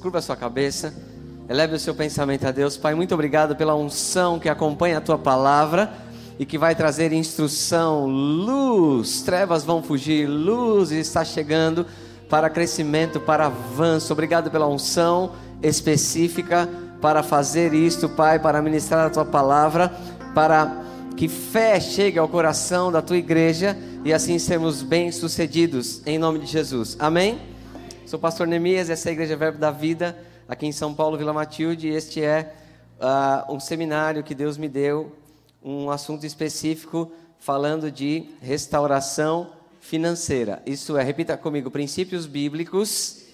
Curva a sua cabeça, eleve o seu pensamento a Deus. Pai, muito obrigado pela unção que acompanha a tua palavra e que vai trazer instrução, luz. Trevas vão fugir, luz está chegando para crescimento, para avanço. Obrigado pela unção específica para fazer isto, Pai, para ministrar a tua palavra, para que fé chegue ao coração da tua igreja e assim sermos bem-sucedidos em nome de Jesus. Amém. Sou pastor Neemias, essa é a Igreja Verbo da Vida, aqui em São Paulo, Vila Matilde, e este é uh, um seminário que Deus me deu, um assunto específico falando de restauração financeira. Isso é, repita comigo, princípios bíblicos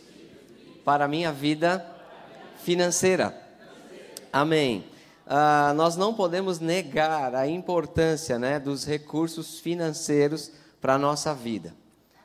para a minha vida financeira. Amém. Uh, nós não podemos negar a importância né, dos recursos financeiros para a nossa vida.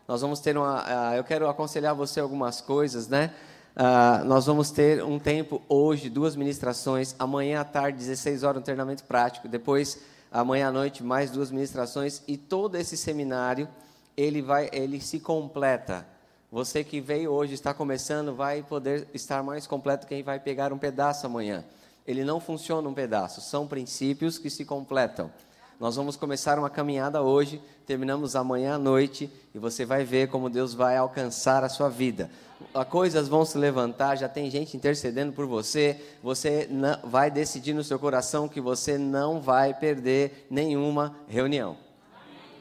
Nós vamos ter uma. Uh, eu quero aconselhar você algumas coisas, né? Uh, nós vamos ter um tempo hoje, duas ministrações, amanhã à tarde, 16 horas, um treinamento prático, depois amanhã à noite mais duas ministrações e todo esse seminário ele vai, ele se completa. Você que veio hoje está começando vai poder estar mais completo quem vai pegar um pedaço amanhã. Ele não funciona um pedaço, são princípios que se completam. Nós vamos começar uma caminhada hoje, terminamos amanhã à noite e você vai ver como Deus vai alcançar a sua vida. Coisas vão se levantar, já tem gente intercedendo por você. Você vai decidir no seu coração que você não vai perder nenhuma reunião.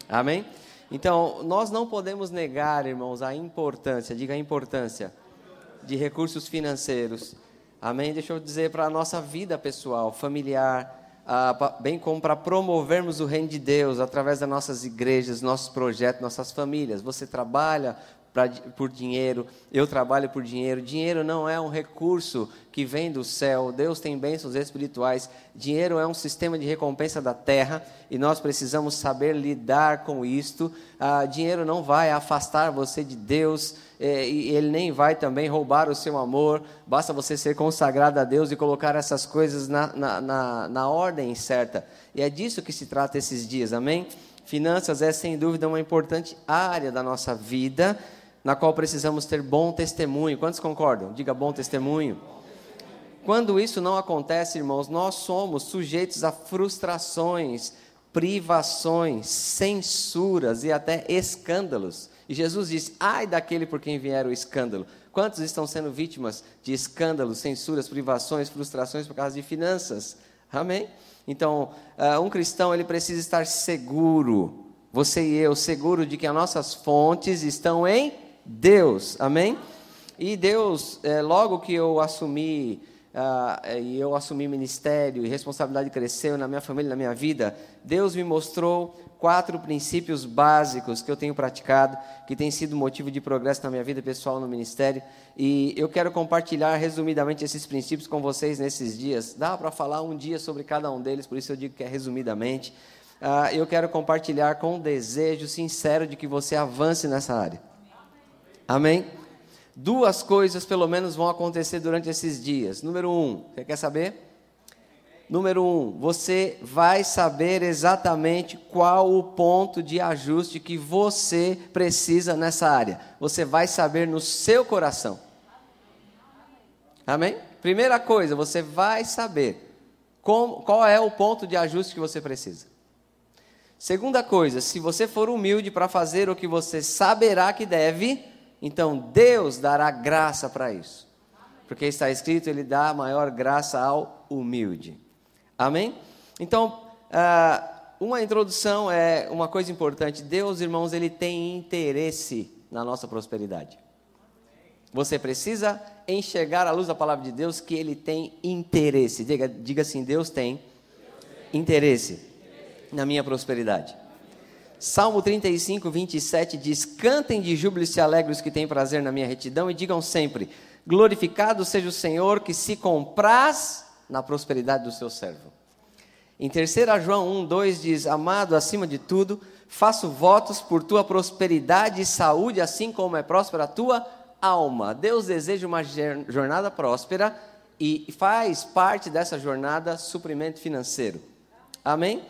Amém? Então, nós não podemos negar, irmãos, a importância, diga a importância, de recursos financeiros. Amém? Deixa eu dizer para a nossa vida pessoal, familiar, ah, bem como para promovermos o reino de Deus através das nossas igrejas, nossos projetos, nossas famílias. Você trabalha pra, por dinheiro, eu trabalho por dinheiro. Dinheiro não é um recurso que vem do céu, Deus tem bênçãos espirituais. Dinheiro é um sistema de recompensa da terra e nós precisamos saber lidar com isto. Ah, dinheiro não vai afastar você de Deus é, e ele nem vai também roubar o seu amor, basta você ser consagrado a Deus e colocar essas coisas na, na, na, na ordem certa. E é disso que se trata esses dias, amém? Finanças é sem dúvida uma importante área da nossa vida, na qual precisamos ter bom testemunho. Quantos concordam? Diga bom testemunho. Quando isso não acontece, irmãos, nós somos sujeitos a frustrações, privações, censuras e até escândalos. E Jesus diz: ai daquele por quem vier o escândalo. Quantos estão sendo vítimas de escândalos, censuras, privações, frustrações por causa de finanças? Amém? Então, uh, um cristão ele precisa estar seguro, você e eu, seguro de que as nossas fontes estão em Deus. Amém? E Deus, é, logo que eu assumi uh, e eu assumi ministério e responsabilidade cresceu na minha família, na minha vida, Deus me mostrou quatro princípios básicos que eu tenho praticado, que tem sido motivo de progresso na minha vida pessoal no ministério, e eu quero compartilhar resumidamente esses princípios com vocês nesses dias. Dá para falar um dia sobre cada um deles, por isso eu digo que é resumidamente. Uh, eu quero compartilhar com um desejo sincero de que você avance nessa área. Amém? Duas coisas, pelo menos, vão acontecer durante esses dias. Número um, você quer saber? Número um, você vai saber exatamente qual o ponto de ajuste que você precisa nessa área. Você vai saber no seu coração. Amém? Primeira coisa, você vai saber como, qual é o ponto de ajuste que você precisa. Segunda coisa, se você for humilde para fazer o que você saberá que deve, então Deus dará graça para isso. Porque está escrito, Ele dá maior graça ao humilde. Amém? Então, uh, uma introdução é uma coisa importante. Deus, irmãos, ele tem interesse na nossa prosperidade. Você precisa enxergar à luz da palavra de Deus que ele tem interesse. Diga, diga assim: Deus tem interesse na minha prosperidade. Salmo 35, 27 diz: Cantem de júbilo e se alegrem os que têm prazer na minha retidão, e digam sempre: Glorificado seja o Senhor que se compraz na prosperidade do seu servo. Em 3 João 1, 2 diz: Amado, acima de tudo, faço votos por tua prosperidade e saúde, assim como é próspera a tua alma. Deus deseja uma jornada próspera e faz parte dessa jornada suprimento financeiro. Amém?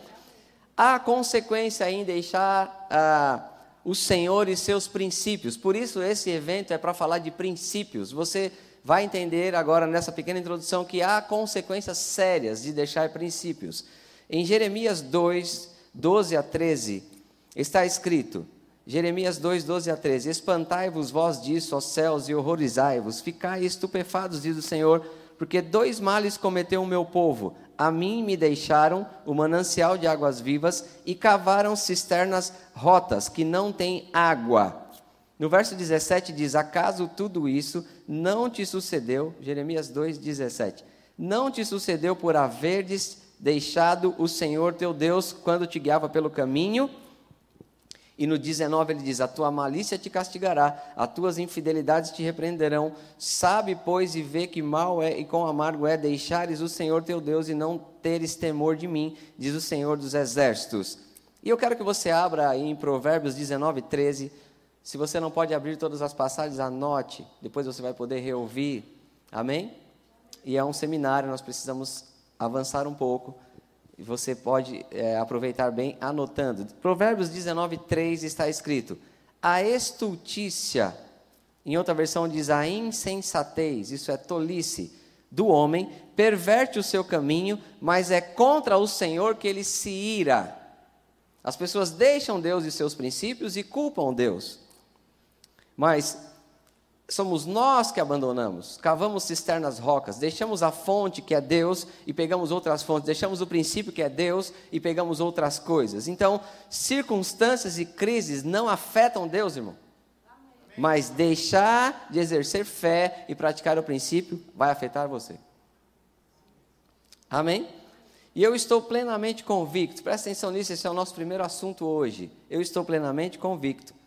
Há consequência em deixar ah, o Senhor e seus princípios. Por isso, esse evento é para falar de princípios. Você vai entender agora nessa pequena introdução que há consequências sérias de deixar princípios. Em Jeremias 2, 12 a 13, está escrito: Jeremias 2, 12 a 13: Espantai-vos vós disso, ó céus, e horrorizai-vos, ficai estupefados, diz o Senhor, porque dois males cometeu o meu povo. A mim me deixaram o manancial de águas vivas e cavaram cisternas rotas que não têm água. No verso 17 diz: Acaso tudo isso não te sucedeu? Jeremias 2, 17. Não te sucedeu por haverdes deixado o Senhor teu Deus quando te guiava pelo caminho? E no 19 ele diz: A tua malícia te castigará, as tuas infidelidades te repreenderão. Sabe, pois, e vê que mal é e quão amargo é deixares o Senhor teu Deus e não teres temor de mim, diz o Senhor dos exércitos. E eu quero que você abra aí em Provérbios 19, 13. Se você não pode abrir todas as passagens, anote, depois você vai poder reouvir. Amém? E é um seminário, nós precisamos avançar um pouco você pode é, aproveitar bem anotando. Provérbios 19, 3 está escrito: A estultícia, em outra versão diz a insensatez, isso é tolice, do homem, perverte o seu caminho, mas é contra o Senhor que ele se ira. As pessoas deixam Deus e seus princípios e culpam Deus. Mas somos nós que abandonamos, cavamos cisternas rocas, deixamos a fonte que é Deus e pegamos outras fontes, deixamos o princípio que é Deus e pegamos outras coisas. Então, circunstâncias e crises não afetam Deus, irmão. Mas deixar de exercer fé e praticar o princípio vai afetar você. Amém? E eu estou plenamente convicto, presta atenção nisso, esse é o nosso primeiro assunto hoje. Eu estou plenamente convicto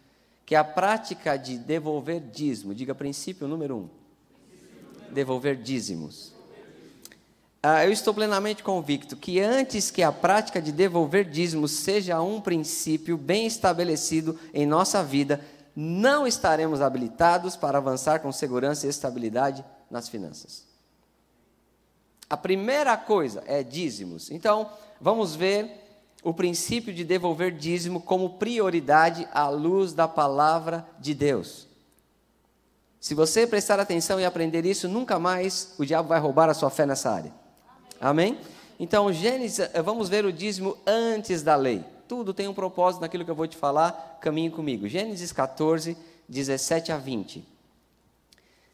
que a prática de devolver dízimo, diga princípio número um, devolver dízimos. Ah, eu estou plenamente convicto que antes que a prática de devolver dízimos seja um princípio bem estabelecido em nossa vida, não estaremos habilitados para avançar com segurança e estabilidade nas finanças. A primeira coisa é dízimos. Então, vamos ver o princípio de devolver dízimo como prioridade à luz da palavra de Deus. Se você prestar atenção e aprender isso, nunca mais o diabo vai roubar a sua fé nessa área. Amém? Então, Gênesis, eh, vamos ver o dízimo antes da lei. Tudo tem um propósito naquilo que eu vou te falar, caminhe comigo. Gênesis 14, 17 a 20.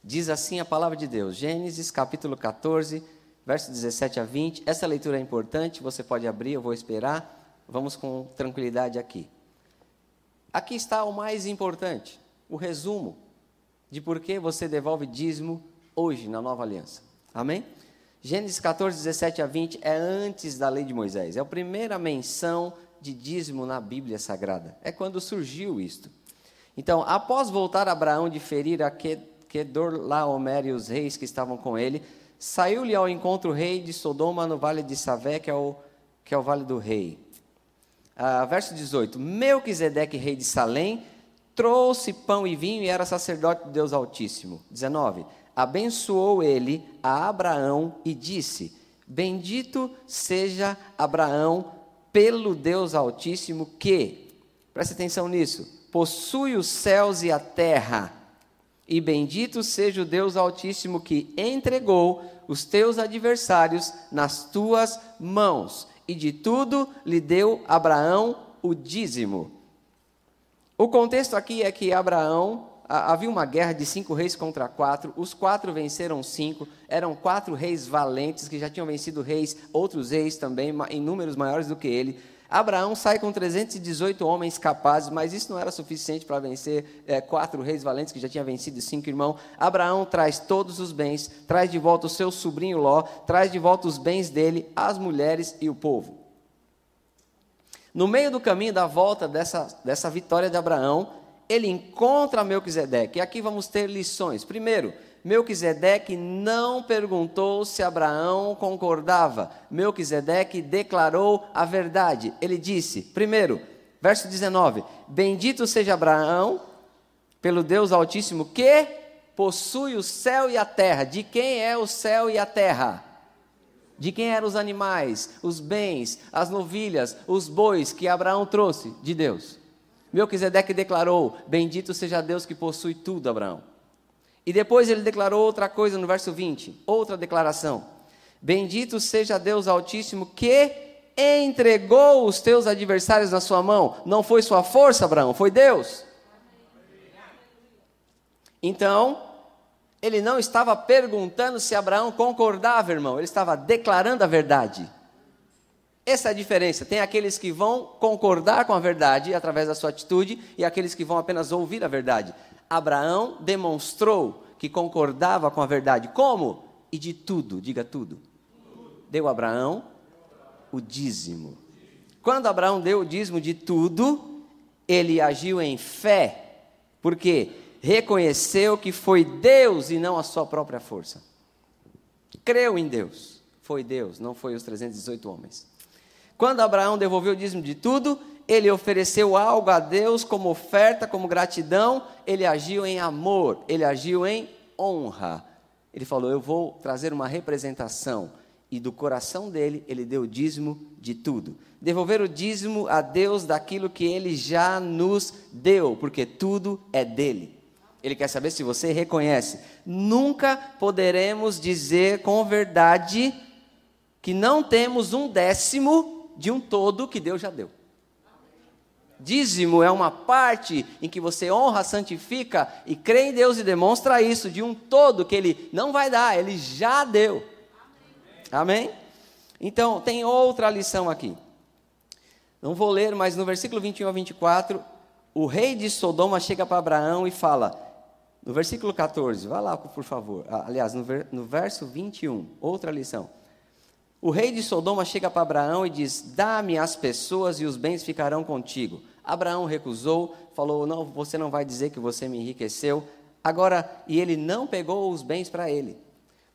Diz assim a palavra de Deus. Gênesis capítulo 14, verso 17 a 20. Essa leitura é importante, você pode abrir, eu vou esperar. Vamos com tranquilidade aqui. Aqui está o mais importante, o resumo de por que você devolve dízimo hoje na nova aliança. Amém? Gênesis 14, 17 a 20 é antes da lei de Moisés. É a primeira menção de dízimo na Bíblia Sagrada. É quando surgiu isto. Então, após voltar Abraão de ferir a Kedorlaomer e os reis que estavam com ele, saiu-lhe ao encontro o rei de Sodoma no vale de Savé, que é o, que é o vale do rei. Ah, verso 18: Melquisedeque, rei de Salém, trouxe pão e vinho e era sacerdote de Deus Altíssimo. 19: Abençoou ele a Abraão e disse: Bendito seja Abraão pelo Deus Altíssimo que, preste atenção nisso, possui os céus e a terra. E bendito seja o Deus Altíssimo que entregou os teus adversários nas tuas mãos e de tudo lhe deu Abraão o dízimo. O contexto aqui é que Abraão, havia uma guerra de cinco reis contra quatro, os quatro venceram cinco, eram quatro reis valentes que já tinham vencido reis, outros reis também, em números maiores do que ele. Abraão sai com 318 homens capazes, mas isso não era suficiente para vencer é, quatro reis valentes que já tinha vencido cinco irmãos. Abraão traz todos os bens, traz de volta o seu sobrinho Ló, traz de volta os bens dele, as mulheres e o povo. No meio do caminho da volta dessa, dessa vitória de Abraão, ele encontra Melquisedeque. E aqui vamos ter lições. Primeiro, Melquisedeque não perguntou se Abraão concordava. Melquisedeque declarou a verdade. Ele disse, primeiro, verso 19: Bendito seja Abraão pelo Deus Altíssimo que possui o céu e a terra. De quem é o céu e a terra? De quem eram os animais, os bens, as novilhas, os bois que Abraão trouxe? De Deus. Melquisedeque declarou: Bendito seja Deus que possui tudo, Abraão. E depois ele declarou outra coisa no verso 20, outra declaração: Bendito seja Deus Altíssimo que entregou os teus adversários na sua mão. Não foi sua força, Abraão, foi Deus. Então, ele não estava perguntando se Abraão concordava, irmão, ele estava declarando a verdade. Essa é a diferença. Tem aqueles que vão concordar com a verdade através da sua atitude e aqueles que vão apenas ouvir a verdade. Abraão demonstrou que concordava com a verdade. Como? E de tudo, diga tudo. Deu Abraão o dízimo. Quando Abraão deu o dízimo de tudo, ele agiu em fé. Por quê? reconheceu que foi Deus e não a sua própria força. Creu em Deus. Foi Deus, não foi os 318 homens. Quando Abraão devolveu o dízimo de tudo, ele ofereceu algo a Deus como oferta, como gratidão, ele agiu em amor, ele agiu em honra. Ele falou: Eu vou trazer uma representação. E do coração dele, ele deu o dízimo de tudo. Devolver o dízimo a Deus daquilo que ele já nos deu, porque tudo é dele. Ele quer saber se você reconhece. Nunca poderemos dizer com verdade que não temos um décimo de um todo que Deus já deu. Dízimo é uma parte em que você honra, santifica e crê em Deus e demonstra isso de um todo que Ele não vai dar, Ele já deu. Amém? Então, tem outra lição aqui. Não vou ler, mas no versículo 21 a 24, o rei de Sodoma chega para Abraão e fala: no versículo 14, vá lá, por favor. Aliás, no, ver, no verso 21, outra lição. O rei de Sodoma chega para Abraão e diz: Dá-me as pessoas e os bens ficarão contigo. Abraão recusou, falou: Não, você não vai dizer que você me enriqueceu. Agora, e ele não pegou os bens para ele.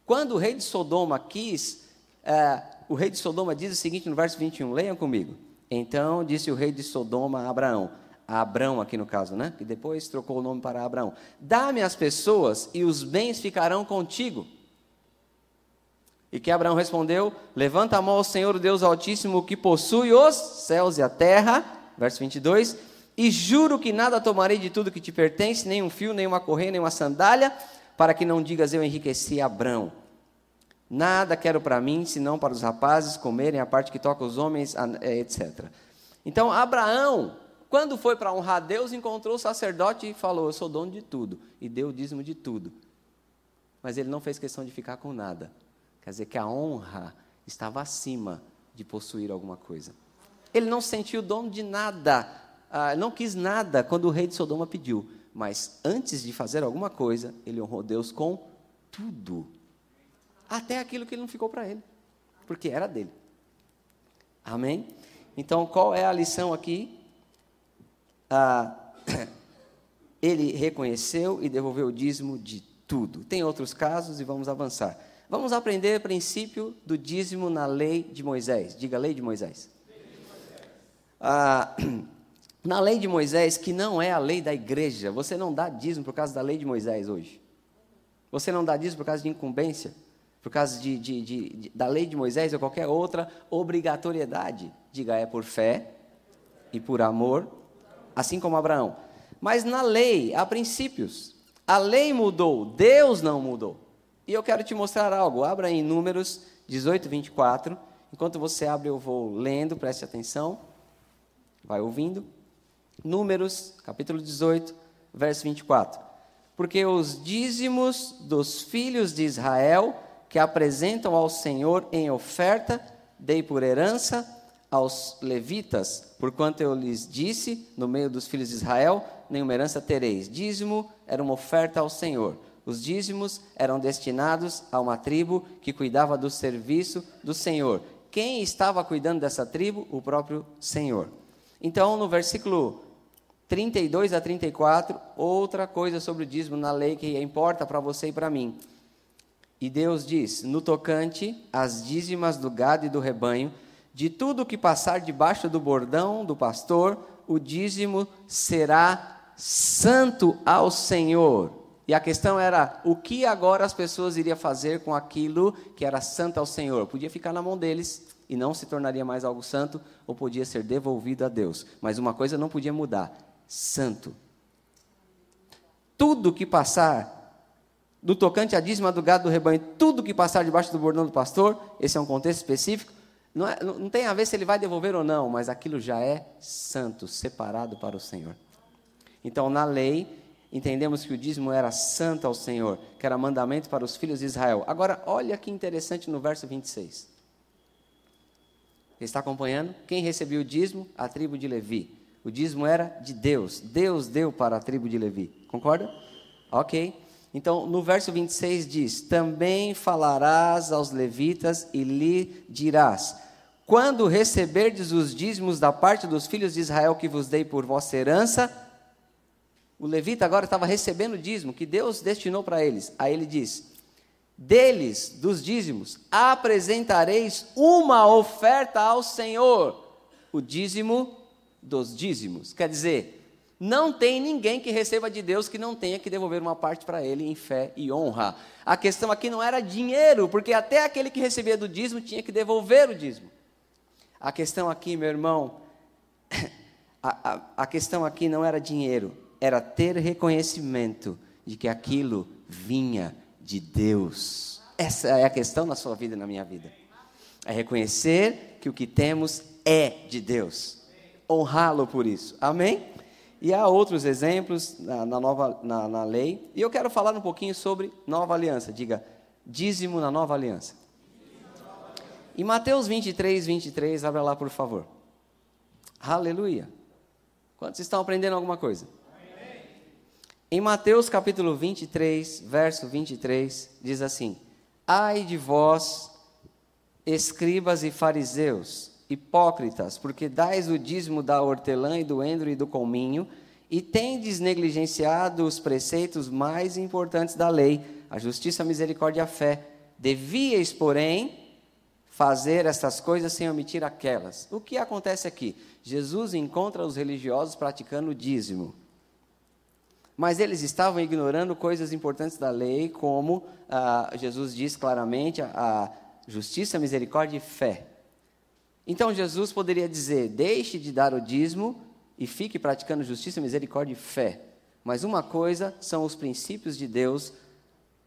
Quando o rei de Sodoma quis, é, o rei de Sodoma diz o seguinte no verso 21, leiam comigo. Então disse o rei de Sodoma a Abraão: a Abrão aqui no caso, né? Que depois trocou o nome para Abraão. Dá-me as pessoas e os bens ficarão contigo. E que Abraão respondeu: Levanta a mão ao Senhor, Deus Altíssimo, que possui os céus e a terra. Verso 22. E juro que nada tomarei de tudo que te pertence, nem um fio, nem uma correia, nem uma sandália, para que não digas eu enriqueci Abrão. Nada quero para mim, senão para os rapazes comerem a parte que toca os homens, eh, etc. Então, Abraão quando foi para honrar Deus, encontrou o sacerdote e falou: Eu sou dono de tudo. E deu o dízimo de tudo. Mas ele não fez questão de ficar com nada. Quer dizer que a honra estava acima de possuir alguma coisa. Ele não sentiu dono de nada, ah, não quis nada quando o rei de Sodoma pediu. Mas antes de fazer alguma coisa, ele honrou Deus com tudo. Até aquilo que não ficou para ele, porque era dele. Amém? Então, qual é a lição aqui? ah, ele reconheceu e devolveu o dízimo de tudo. Tem outros casos e vamos avançar. Vamos aprender o princípio do dízimo na lei de Moisés. Diga lei de Moisés. Ah, na lei de Moisés, que não é a lei da igreja, você não dá dízimo por causa da lei de Moisés hoje. Você não dá dízimo por causa de incumbência, por causa de, de, de, da lei de Moisés ou qualquer outra obrigatoriedade. Diga, é por fé e por amor assim como Abraão. Mas na lei há princípios. A lei mudou, Deus não mudou. E eu quero te mostrar algo. Abra em Números 18, 24. Enquanto você abre, eu vou lendo, preste atenção. Vai ouvindo. Números, capítulo 18, verso 24. Porque os dízimos dos filhos de Israel que apresentam ao Senhor em oferta, dei por herança aos levitas, porquanto eu lhes disse, no meio dos filhos de Israel, nenhuma herança tereis. Dízimo era uma oferta ao Senhor. Os dízimos eram destinados a uma tribo que cuidava do serviço do Senhor. Quem estava cuidando dessa tribo? O próprio Senhor. Então, no versículo 32 a 34, outra coisa sobre o dízimo na lei que importa para você e para mim. E Deus diz: No tocante às dízimas do gado e do rebanho, de tudo que passar debaixo do bordão do pastor, o dízimo será santo ao Senhor. E a questão era o que agora as pessoas iriam fazer com aquilo que era santo ao Senhor? Podia ficar na mão deles e não se tornaria mais algo santo, ou podia ser devolvido a Deus. Mas uma coisa não podia mudar: santo. Tudo que passar do tocante a dízima do gado do rebanho, tudo que passar debaixo do bordão do pastor, esse é um contexto específico, não, é, não tem a ver se ele vai devolver ou não, mas aquilo já é santo, separado para o Senhor. Então, na lei, entendemos que o dízimo era santo ao Senhor, que era mandamento para os filhos de Israel. Agora, olha que interessante no verso 26. Você está acompanhando? Quem recebeu o dízimo? A tribo de Levi. O dízimo era de Deus. Deus deu para a tribo de Levi. Concorda? Ok. Então, no verso 26 diz: Também falarás aos levitas e lhe dirás: Quando receberdes os dízimos da parte dos filhos de Israel que vos dei por vossa herança, o levita agora estava recebendo o dízimo que Deus destinou para eles. Aí ele diz: Deles, dos dízimos, apresentareis uma oferta ao Senhor, o dízimo dos dízimos. Quer dizer, não tem ninguém que receba de Deus que não tenha que devolver uma parte para ele em fé e honra. A questão aqui não era dinheiro, porque até aquele que recebia do dízimo tinha que devolver o dízimo. A questão aqui, meu irmão, a, a, a questão aqui não era dinheiro, era ter reconhecimento de que aquilo vinha de Deus. Essa é a questão na sua vida e na minha vida. É reconhecer que o que temos é de Deus. Honrá-lo por isso. Amém? E há outros exemplos na, na nova, na, na, lei. E eu quero falar um pouquinho sobre nova aliança. Diga, dízimo na nova aliança. Em Mateus 23, 23, abra lá, por favor. Aleluia. Quantos estão aprendendo alguma coisa? Em Mateus capítulo 23, verso 23, diz assim: Ai de vós, escribas e fariseus, hipócritas, porque dais o dízimo da hortelã e do endro e do colminho, e tendes negligenciado os preceitos mais importantes da lei, a justiça, a misericórdia e a fé. Devíeis, porém, fazer estas coisas sem omitir aquelas. O que acontece aqui? Jesus encontra os religiosos praticando o dízimo. Mas eles estavam ignorando coisas importantes da lei, como ah, Jesus diz claramente, a, justiça, misericórdia e fé. Então Jesus poderia dizer: deixe de dar o dízimo e fique praticando justiça, misericórdia e fé. Mas uma coisa são os princípios de Deus,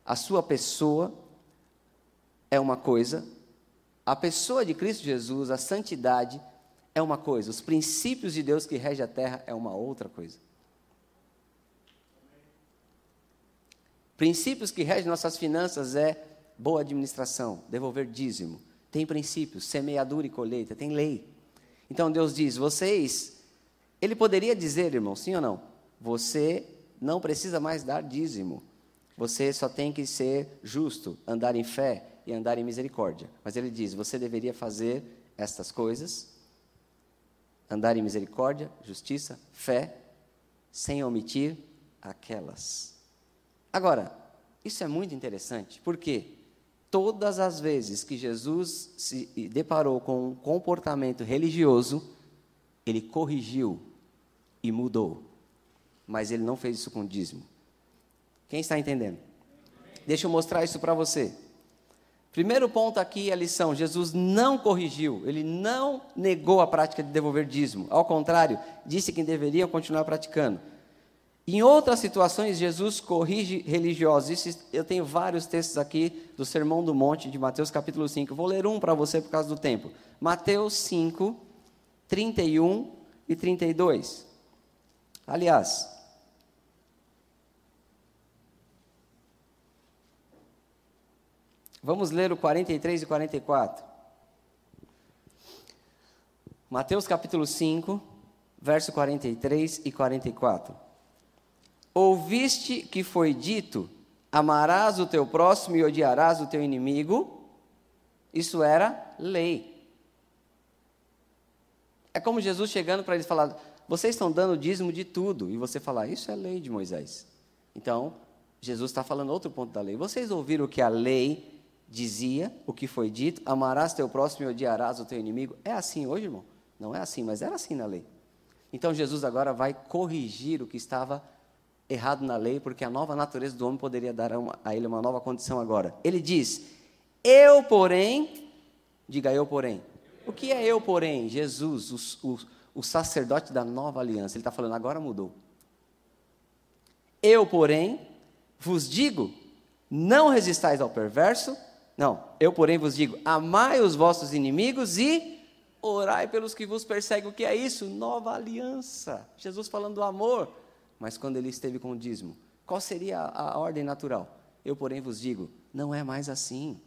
a sua pessoa é uma coisa, a pessoa de Cristo Jesus, a santidade é uma coisa, os princípios de Deus que rege a terra é uma outra coisa. Princípios que regem nossas finanças é boa administração, devolver dízimo, tem princípios, semeadura e colheita, tem lei. Então Deus diz: vocês, Ele poderia dizer, irmão, sim ou não? Você não precisa mais dar dízimo. Você só tem que ser justo, andar em fé e andar em misericórdia. Mas Ele diz: você deveria fazer estas coisas, andar em misericórdia, justiça, fé, sem omitir aquelas. Agora, isso é muito interessante, por quê? todas as vezes que Jesus se deparou com um comportamento religioso, ele corrigiu e mudou. Mas ele não fez isso com dízimo. Quem está entendendo? Deixa eu mostrar isso para você. Primeiro ponto aqui é a lição: Jesus não corrigiu, ele não negou a prática de devolver dízimo. Ao contrário, disse que deveriam continuar praticando. Em outras situações, Jesus corrige religiosos. Isso, eu tenho vários textos aqui do Sermão do Monte, de Mateus capítulo 5. vou ler um para você por causa do tempo. Mateus 5, 31 e 32. Aliás, vamos ler o 43 e 44. Mateus capítulo 5, verso 43 e 44. Ouviste que foi dito: amarás o teu próximo e odiarás o teu inimigo. Isso era lei. É como Jesus chegando para eles falar: vocês estão dando dízimo de tudo. E você falar: isso é lei de Moisés. Então, Jesus está falando outro ponto da lei. Vocês ouviram o que a lei dizia, o que foi dito: amarás teu próximo e odiarás o teu inimigo. É assim hoje, irmão? Não é assim, mas era assim na lei. Então, Jesus agora vai corrigir o que estava errado na lei, porque a nova natureza do homem poderia dar a, uma, a ele uma nova condição agora. Ele diz: Eu, porém, diga eu, porém. O que é eu, porém? Jesus, o, o, o sacerdote da nova aliança. Ele está falando, agora mudou. Eu, porém, vos digo Não resistais ao perverso. Não, eu, porém, vos digo: amai os vossos inimigos e orai pelos que vos perseguem. O que é isso? Nova aliança. Jesus falando do amor. Mas quando ele esteve com o dízimo, qual seria a, ordem natural? Eu, porém, vos digo: não é mais assim.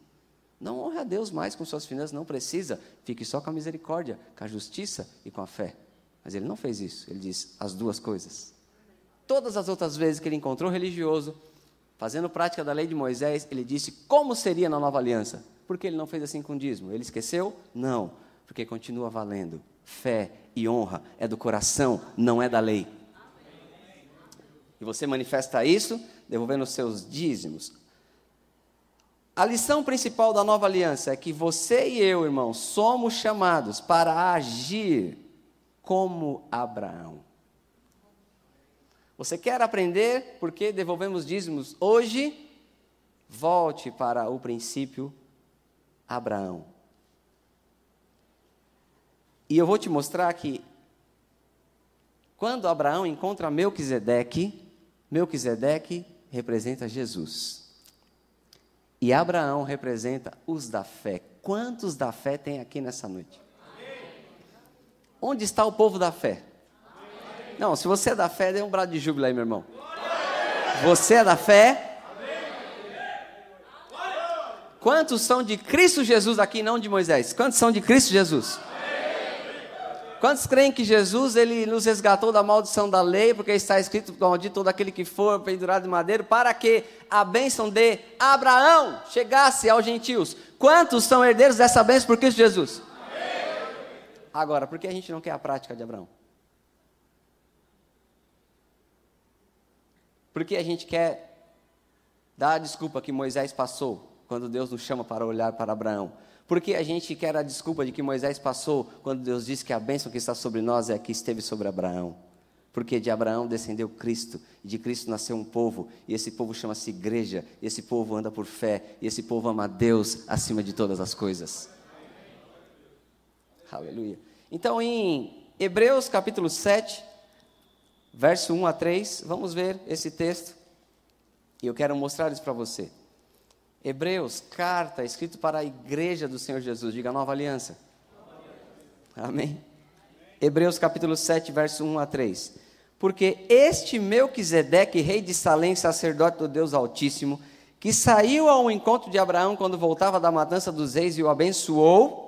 Não honre a Deus mais com suas finanças, não precisa. Fique só com a misericórdia, com a justiça e com a fé. Mas ele não fez isso, ele diz as duas coisas. Todas as outras vezes que ele encontrou religioso, fazendo prática da lei de Moisés, ele disse como seria na nova aliança. Por que ele não fez assim com o dízimo? Ele esqueceu? Não, porque continua valendo. Fé e honra é do coração, não é da lei. E você manifesta isso devolvendo os seus dízimos, a lição principal da nova aliança é que você e eu, irmão, somos chamados para agir como Abraão. Você quer aprender por que devolvemos dízimos hoje? Volte para o princípio Abraão. E eu vou te mostrar que quando Abraão encontra Melquisedeque, Melquisedeque representa Jesus. E Abraão representa os da fé. Quantos da fé tem aqui nessa noite? Amém. Onde está o povo da fé? Amém. Não, se você é da fé, dê um brado de júbilo aí, meu irmão. Você é da fé? Quantos são de Cristo Jesus aqui, não de Moisés? Quantos são de Cristo Jesus? Quantos creem que Jesus ele nos resgatou da maldição da lei, porque está escrito maldito todo aquele que for pendurado de madeiro, para que a bênção de Abraão chegasse aos gentios? Quantos são herdeiros dessa bênção por Cristo Jesus? Agora, por que a gente não quer a prática de Abraão? Por que a gente quer dar a desculpa que Moisés passou quando Deus nos chama para olhar para Abraão? Porque a gente quer a desculpa de que Moisés passou quando Deus disse que a bênção que está sobre nós é a que esteve sobre Abraão. Porque de Abraão descendeu Cristo, e de Cristo nasceu um povo, e esse povo chama-se igreja, e esse povo anda por fé, e esse povo ama a Deus acima de todas as coisas. Aleluia. Então, em Hebreus capítulo 7, verso 1 a 3, vamos ver esse texto, e eu quero mostrar isso para você. Hebreus, carta escrito para a igreja do Senhor Jesus, diga nova aliança. Amém. Hebreus capítulo 7, verso 1 a 3. Porque este Melquisedeque, rei de Salém, sacerdote do Deus Altíssimo, que saiu ao encontro de Abraão quando voltava da matança dos reis e o abençoou,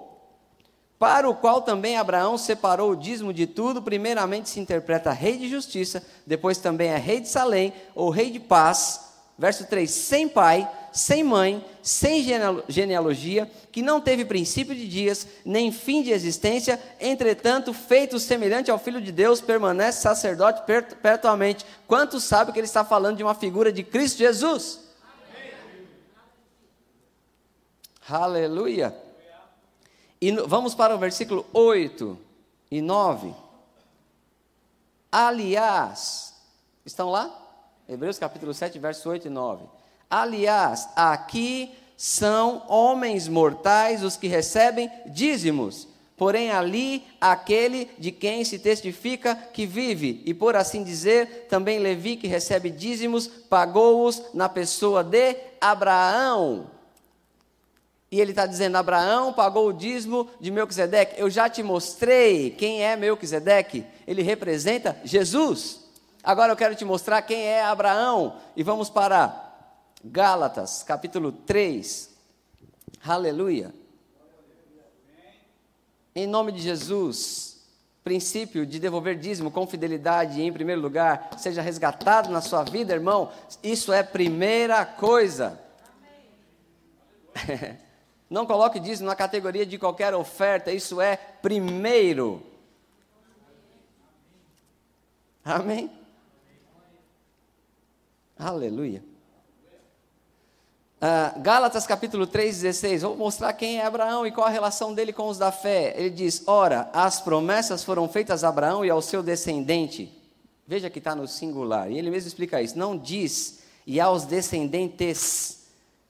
para o qual também Abraão separou o dízimo de tudo, primeiramente se interpreta rei de justiça, depois também é rei de Salém, ou rei de paz, verso 3, sem pai, sem mãe, sem genealogia, que não teve princípio de dias, nem fim de existência, entretanto, feito semelhante ao Filho de Deus, permanece sacerdote perpetuamente. Quantos sabem que ele está falando de uma figura de Cristo Jesus? Amém. Aleluia. E vamos para o versículo 8 e 9. Aliás, estão lá? Hebreus capítulo 7, verso 8 e 9. Aliás, aqui são homens mortais os que recebem dízimos, porém ali aquele de quem se testifica que vive, e por assim dizer, também Levi que recebe dízimos, pagou-os na pessoa de Abraão. E ele está dizendo: Abraão pagou o dízimo de Melquisedeque. Eu já te mostrei quem é Melquisedeque. Ele representa Jesus. Agora eu quero te mostrar quem é Abraão. E vamos para Gálatas, capítulo 3. Aleluia. Em nome de Jesus, princípio de devolver dízimo com fidelidade em primeiro lugar, seja resgatado na sua vida, irmão. Isso é primeira coisa. Não coloque dízimo na categoria de qualquer oferta, isso é primeiro. Amém? Aleluia. Uh, Gálatas capítulo 3, 16. Vou mostrar quem é Abraão e qual a relação dele com os da fé. Ele diz: Ora, as promessas foram feitas a Abraão e ao seu descendente. Veja que está no singular. E ele mesmo explica isso. Não diz e aos descendentes,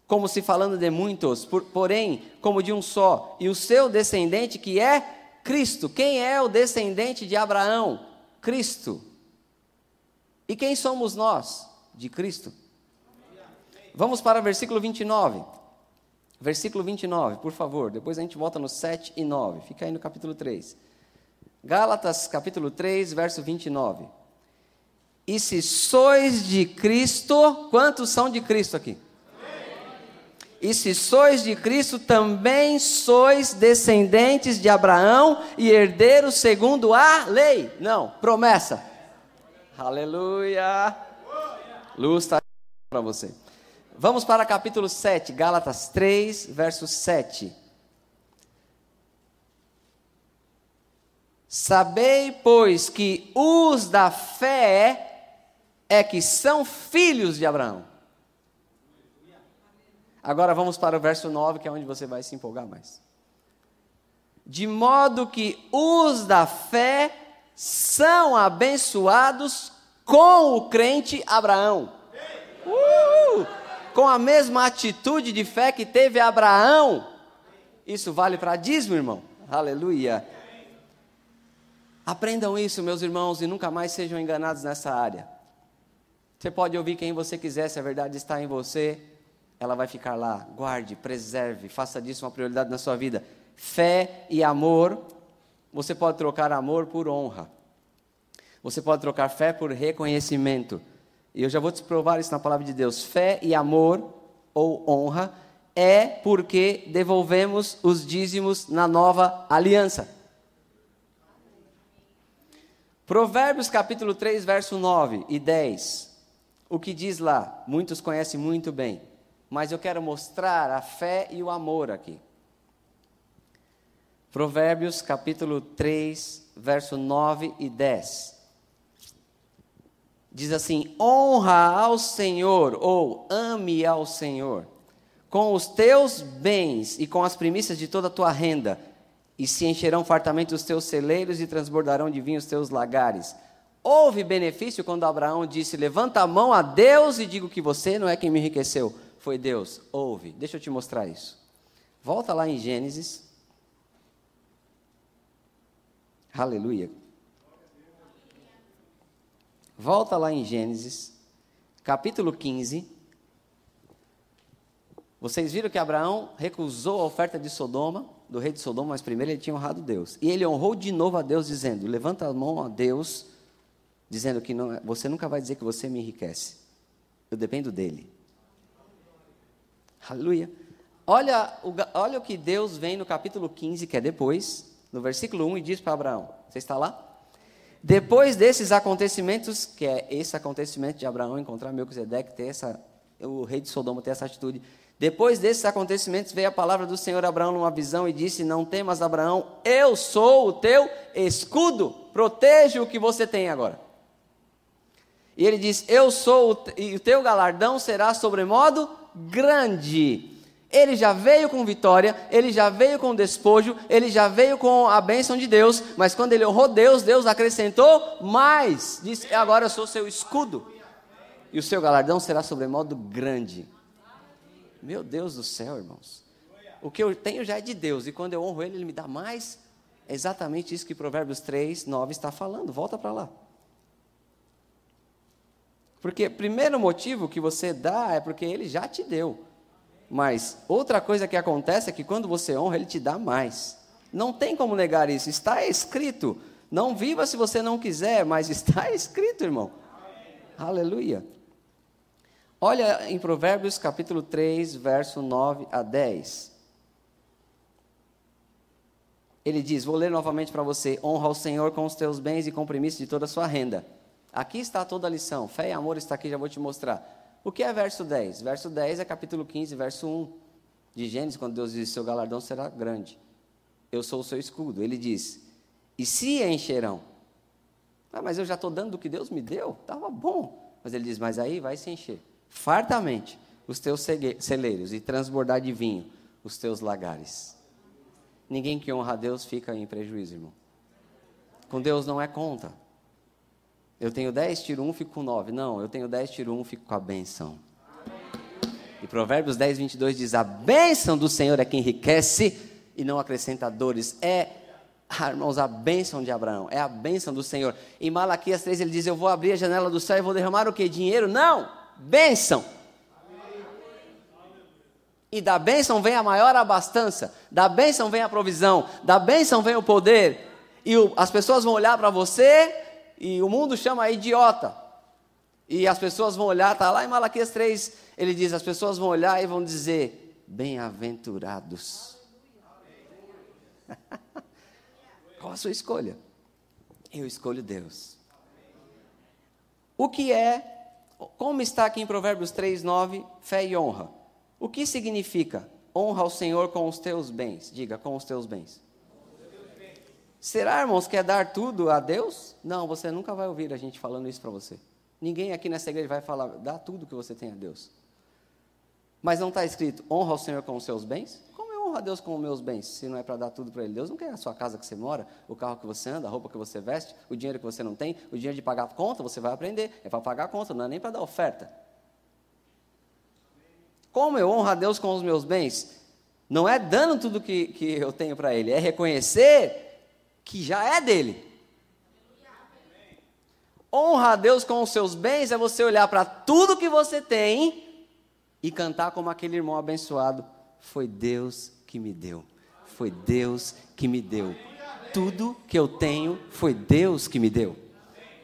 como se falando de muitos, por, porém, como de um só. E o seu descendente, que é Cristo. Quem é o descendente de Abraão? Cristo. E quem somos nós? De Cristo. Vamos para o versículo 29. Versículo 29, por favor. Depois a gente volta no 7 e 9. Fica aí no capítulo 3. Gálatas, capítulo 3, verso 29. E se sois de Cristo, quantos são de Cristo aqui? E se sois de Cristo, também sois descendentes de Abraão e herdeiros segundo a lei. Não, promessa. Aleluia. Luz está para você. Vamos para capítulo 7, Gálatas 3, verso 7. Sabei, pois, que os da fé é que são filhos de Abraão. Agora vamos para o verso 9, que é onde você vai se empolgar mais. De modo que os da fé são abençoados com o crente Abraão. Uh! Com a mesma atitude de fé que teve Abraão. Isso vale para dízimo, irmão. Aleluia. Aprendam isso, meus irmãos, e nunca mais sejam enganados nessa área. Você pode ouvir quem você quiser, se a verdade está em você, ela vai ficar lá. Guarde, preserve, faça disso uma prioridade na sua vida. Fé e amor, você pode trocar amor por honra. Você pode trocar fé por reconhecimento. E eu já vou te provar isso na palavra de Deus. Fé e amor ou honra é porque devolvemos os dízimos na nova aliança. Provérbios capítulo 3, verso 9 e 10. O que diz lá? Muitos conhecem muito bem mas eu quero mostrar a fé e o amor aqui. Provérbios capítulo 3, verso 9 e 10. Diz assim: honra ao Senhor, ou ame ao Senhor, com os teus bens e com as primícias de toda a tua renda, e se encherão fartamente os teus celeiros e transbordarão de vinho os teus lagares. Houve benefício quando Abraão disse: Levanta a mão a Deus e digo que você não é quem me enriqueceu foi Deus, ouve, deixa eu te mostrar isso. Volta lá em Gênesis. Aleluia. Volta lá em Gênesis, capítulo 15. Vocês viram que Abraão recusou a oferta de Sodoma, do rei de Sodoma, mas primeiro ele tinha honrado Deus. E ele honrou de novo a Deus, dizendo: Levanta a mão a Deus, dizendo que não, você nunca vai dizer que você me enriquece. Eu dependo dele. Aleluia. Olha o, olha o que Deus vem no capítulo 15, que é depois, no versículo 1, e diz para Abraão: Você está lá? Depois desses acontecimentos, que é esse acontecimento de Abraão encontrar Melquisedeque, ter essa, o rei de Sodoma ter essa atitude. Depois desses acontecimentos veio a palavra do Senhor a Abraão numa visão e disse: Não temas, Abraão, eu sou o teu escudo, proteja o que você tem agora. E ele diz: Eu sou, o, e o teu galardão será sobremodo grande. Ele já veio com vitória, ele já veio com despojo, ele já veio com a bênção de Deus, mas quando ele honrou Deus, Deus acrescentou mais. Disse: Agora eu sou seu escudo, e o seu galardão será sobremodo grande. Meu Deus do céu, irmãos. O que eu tenho já é de Deus, e quando eu honro Ele, Ele me dá mais. É exatamente isso que Provérbios 3, 9 está falando. Volta para lá. Porque primeiro motivo que você dá é porque ele já te deu. Mas outra coisa que acontece é que quando você honra, ele te dá mais. Não tem como negar isso, está escrito. Não viva se você não quiser, mas está escrito, irmão. Aleluia. Olha em Provérbios capítulo 3, verso 9 a 10. Ele diz: Vou ler novamente para você: Honra o Senhor com os teus bens e com de toda a sua renda Aqui está toda a lição. Fé e amor está aqui, já vou te mostrar. O que é verso 10? Verso 10 é capítulo 15, verso 1 de Gênesis, quando Deus diz: Seu galardão será grande. Eu sou o seu escudo. Ele diz: E se encherão? Ah, mas eu já estou dando do que Deus me deu? Estava bom. Mas ele diz: Mas aí vai se encher fartamente os teus celeiros e transbordar de vinho os teus lagares. Ninguém que honra a Deus fica em prejuízo, irmão. Com Deus não é conta. Eu tenho 10, tiro 1, fico com 9. Não, eu tenho 10, tiro 1, fico com a benção. E Provérbios 10, 22 diz: A bênção do Senhor é que enriquece e não acrescenta dores. É, irmãos, a bênção de Abraão, é a bênção do Senhor. Em Malaquias 3 ele diz: Eu vou abrir a janela do céu e vou derramar o que? Dinheiro? Não, bênção. E da bênção vem a maior abastança, da bênção vem a provisão, da bênção vem o poder. E o, as pessoas vão olhar para você e o mundo chama idiota. E as pessoas vão olhar, está lá em Malaquias 3, ele diz: as pessoas vão olhar e vão dizer: bem-aventurados. Qual a sua escolha? Eu escolho Deus. O que é, como está aqui em Provérbios 3, 9, fé e honra? O que significa honra ao Senhor com os teus bens? Diga, com os teus bens. Será, irmãos, que é dar tudo a Deus? Não, você nunca vai ouvir a gente falando isso para você. Ninguém aqui nessa igreja vai falar, dá tudo que você tem a Deus. Mas não está escrito, honra ao Senhor com os seus bens? Como eu honro a Deus com os meus bens, se não é para dar tudo para Ele? Deus não quer a sua casa que você mora, o carro que você anda, a roupa que você veste, o dinheiro que você não tem, o dinheiro de pagar a conta, você vai aprender. É para pagar a conta, não é nem para dar oferta. Como eu honro a Deus com os meus bens? Não é dando tudo que, que eu tenho para Ele, é reconhecer que já é dele. Honra a Deus com os seus bens é você olhar para tudo que você tem e cantar como aquele irmão abençoado. Foi Deus que me deu. Foi Deus que me deu. Tudo que eu tenho foi Deus que me deu.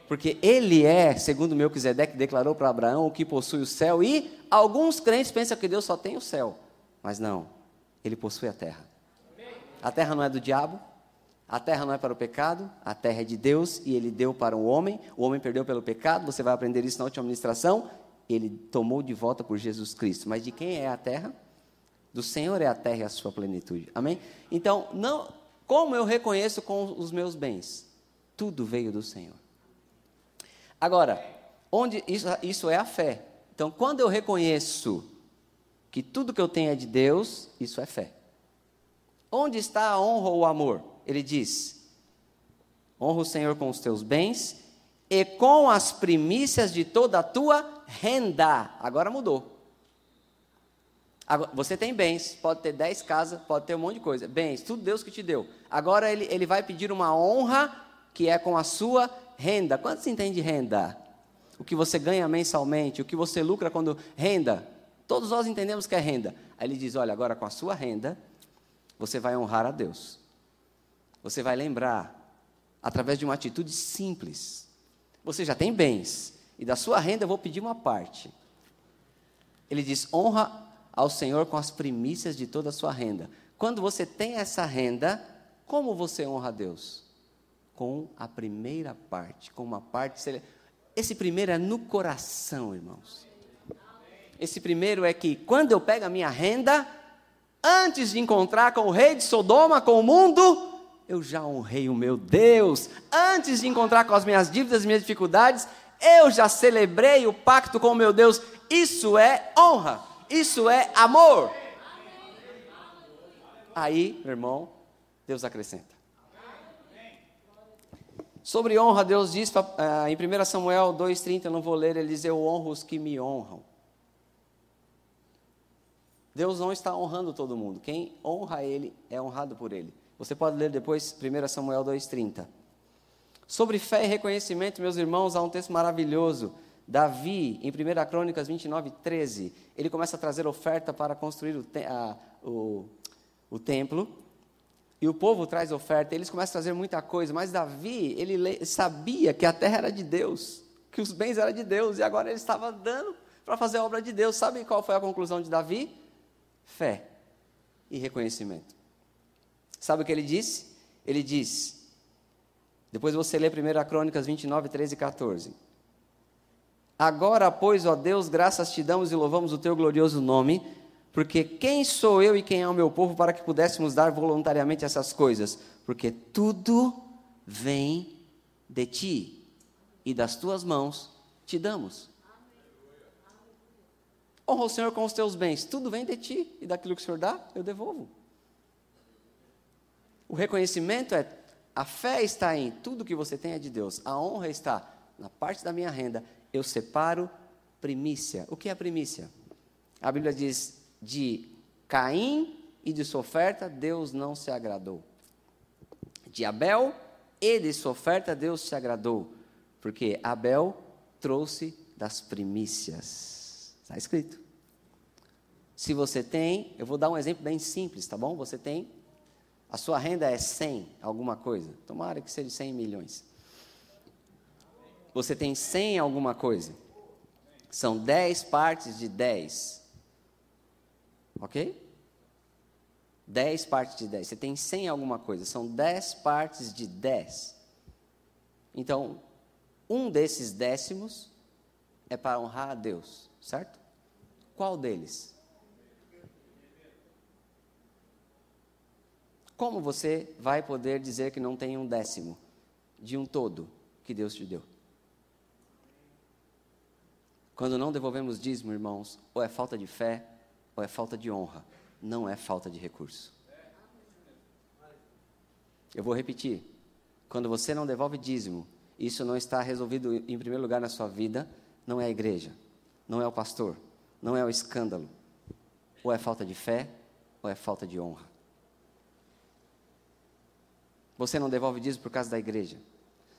Porque ele é, segundo Melquisedeque declarou para Abraão, o que possui o céu. E alguns crentes pensam que Deus só tem o céu. Mas não, ele possui a terra. A terra não é do diabo, a terra não é para o pecado, a terra é de Deus e ele deu para o homem. O homem perdeu pelo pecado, você vai aprender isso na última administração. Ele tomou de volta por Jesus Cristo. Mas de quem é a terra? Do Senhor é a terra e a sua plenitude. Amém? Então, não, como eu reconheço com os meus bens? Tudo veio do Senhor. Agora, onde isso, isso é a fé. Então, quando eu reconheço que tudo que eu tenho é de Deus, isso é fé. Onde está a honra ou o amor? Ele diz: honra o Senhor com os teus bens e com as primícias de toda a tua renda. Agora mudou. Agora, você tem bens, pode ter dez casas, pode ter um monte de coisa. Bens, tudo Deus que te deu. Agora ele, ele vai pedir uma honra que é com a sua renda. Quanto se entende renda? O que você ganha mensalmente, o que você lucra quando. Renda. Todos nós entendemos que é renda. Aí ele diz: olha, agora com a sua renda, você vai honrar a Deus você vai lembrar, através de uma atitude simples. Você já tem bens, e da sua renda eu vou pedir uma parte. Ele diz: honra ao Senhor com as primícias de toda a sua renda. Quando você tem essa renda, como você honra a Deus? Com a primeira parte, com uma parte. Esse primeiro é no coração, irmãos. Esse primeiro é que quando eu pego a minha renda, antes de encontrar com o rei de Sodoma, com o mundo, eu já honrei o meu Deus. Antes de encontrar com as minhas dívidas e minhas dificuldades, eu já celebrei o pacto com o meu Deus. Isso é honra, isso é amor. Aí, meu irmão, Deus acrescenta. Sobre honra, Deus diz uh, em 1 Samuel 2,30, eu não vou ler, ele diz: Eu honro os que me honram. Deus não está honrando todo mundo. Quem honra Ele é honrado por Ele. Você pode ler depois 1 Samuel 2,30. Sobre fé e reconhecimento, meus irmãos, há um texto maravilhoso. Davi, em 1 Crônicas 29, 13, ele começa a trazer oferta para construir o, te a, o, o templo. E o povo traz oferta, eles começam a trazer muita coisa, mas Davi, ele sabia que a terra era de Deus, que os bens eram de Deus, e agora ele estava dando para fazer a obra de Deus. Sabe qual foi a conclusão de Davi? Fé e reconhecimento. Sabe o que ele disse? Ele diz, depois você lê 1 Crônicas 29, 13 e 14. Agora, pois, ó Deus, graças te damos e louvamos o teu glorioso nome, porque quem sou eu e quem é o meu povo para que pudéssemos dar voluntariamente essas coisas? Porque tudo vem de ti e das tuas mãos te damos. Honra o Senhor com os teus bens, tudo vem de ti e daquilo que o Senhor dá, eu devolvo. O reconhecimento é a fé está em tudo que você tem é de Deus. A honra está na parte da minha renda. Eu separo primícia. O que é primícia? A Bíblia diz de Caim e de sua oferta Deus não se agradou. De Abel e de sua oferta Deus se agradou, porque Abel trouxe das primícias. Está escrito. Se você tem, eu vou dar um exemplo bem simples, tá bom? Você tem, a sua renda é 100, alguma coisa. Tomara que seja 100 milhões. Você tem 100 alguma coisa. São 10 partes de 10. Ok? 10 partes de 10. Você tem 100 alguma coisa. São 10 partes de 10. Então, um desses décimos é para honrar a Deus, certo? Qual deles? Como você vai poder dizer que não tem um décimo de um todo que Deus te deu? Quando não devolvemos dízimo, irmãos, ou é falta de fé, ou é falta de honra, não é falta de recurso. Eu vou repetir. Quando você não devolve dízimo, isso não está resolvido em primeiro lugar na sua vida, não é a igreja, não é o pastor, não é o escândalo. Ou é falta de fé, ou é falta de honra. Você não devolve dízimo por causa da igreja.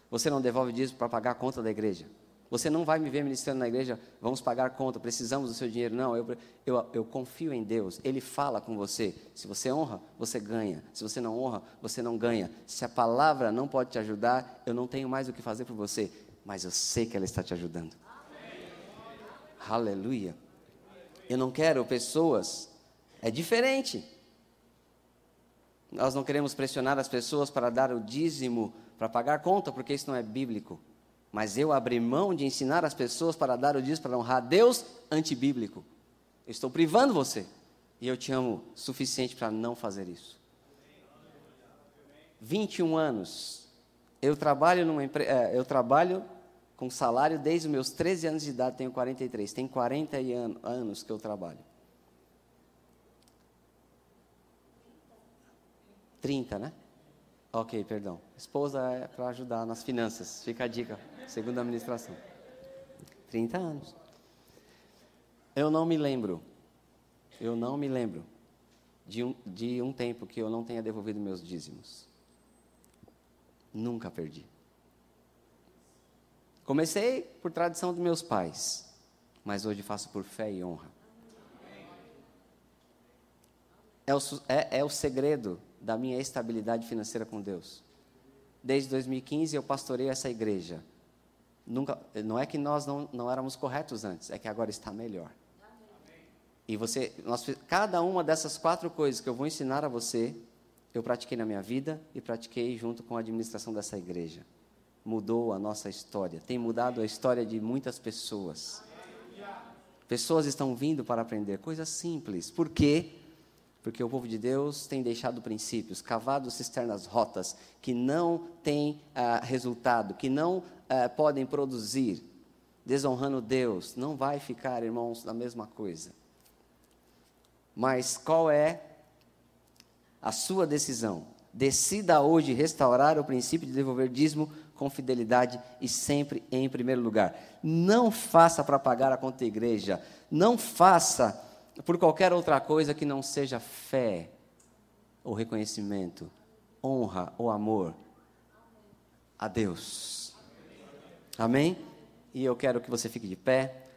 Você não devolve dízimo para pagar a conta da igreja. Você não vai me ver ministrando na igreja, vamos pagar conta, precisamos do seu dinheiro. Não, eu, eu, eu confio em Deus, Ele fala com você. Se você honra, você ganha. Se você não honra, você não ganha. Se a palavra não pode te ajudar, eu não tenho mais o que fazer por você, mas eu sei que ela está te ajudando. Amém. Aleluia. Eu não quero pessoas, é diferente. Nós não queremos pressionar as pessoas para dar o dízimo, para pagar conta, porque isso não é bíblico. Mas eu abri mão de ensinar as pessoas para dar o dízimo, para honrar Deus, antibíblico. Eu estou privando você. E eu te amo suficiente para não fazer isso. 21 anos. Eu trabalho numa empresa, é, eu trabalho com salário desde os meus 13 anos de idade, tenho 43. Tem 40 anos que eu trabalho. 30, né? Ok, perdão. Esposa é para ajudar nas finanças. Fica a dica, segundo a administração. 30 anos. Eu não me lembro, eu não me lembro de um, de um tempo que eu não tenha devolvido meus dízimos. Nunca perdi. Comecei por tradição dos meus pais, mas hoje faço por fé e honra. É o, é, é o segredo da minha estabilidade financeira com Deus. Desde 2015 eu pastorei essa igreja. Nunca, não é que nós não, não éramos corretos antes, é que agora está melhor. E você, nós, cada uma dessas quatro coisas que eu vou ensinar a você, eu pratiquei na minha vida e pratiquei junto com a administração dessa igreja. Mudou a nossa história, tem mudado a história de muitas pessoas. Pessoas estão vindo para aprender coisas simples. Por quê? Porque o povo de Deus tem deixado princípios, cavado cisternas rotas, que não têm ah, resultado, que não ah, podem produzir, desonrando Deus. Não vai ficar, irmãos, na mesma coisa. Mas qual é a sua decisão? Decida hoje restaurar o princípio de devolver dízimo com fidelidade e sempre em primeiro lugar. Não faça para pagar a conta igreja. Não faça por qualquer outra coisa que não seja fé, ou reconhecimento, honra ou amor a Deus. Amém? E eu quero que você fique de pé,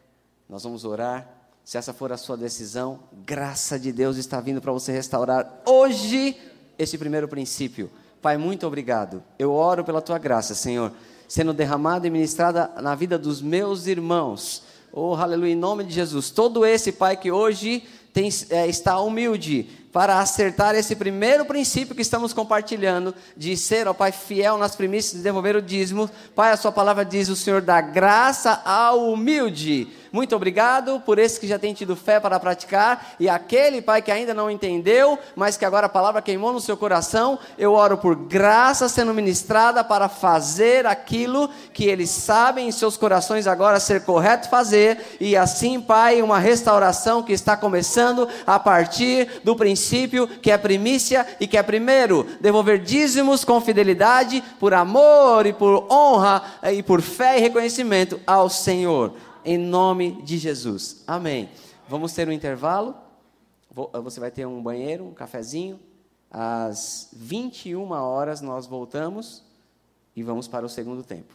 nós vamos orar. Se essa for a sua decisão, graça de Deus está vindo para você restaurar hoje esse primeiro princípio. Pai, muito obrigado. Eu oro pela tua graça, Senhor, sendo derramada e ministrada na vida dos meus irmãos Oh, aleluia, em nome de Jesus. Todo esse pai que hoje tem, é, está humilde para acertar esse primeiro princípio que estamos compartilhando, de ser, ó Pai, fiel nas primícias de devolver o dízimo. Pai, a Sua palavra diz: o Senhor dá graça ao humilde. Muito obrigado por esse que já tem tido fé para praticar e aquele, Pai, que ainda não entendeu, mas que agora a palavra queimou no seu coração. Eu oro por graça sendo ministrada para fazer aquilo que eles sabem em seus corações agora ser correto fazer e assim, Pai, uma restauração que está começando a partir do princípio que é primícia e que é primeiro devolver dízimos com fidelidade, por amor e por honra e por fé e reconhecimento ao Senhor em nome de Jesus. Amém. Vamos ter um intervalo. Você vai ter um banheiro, um cafezinho. Às 21 horas nós voltamos e vamos para o segundo tempo.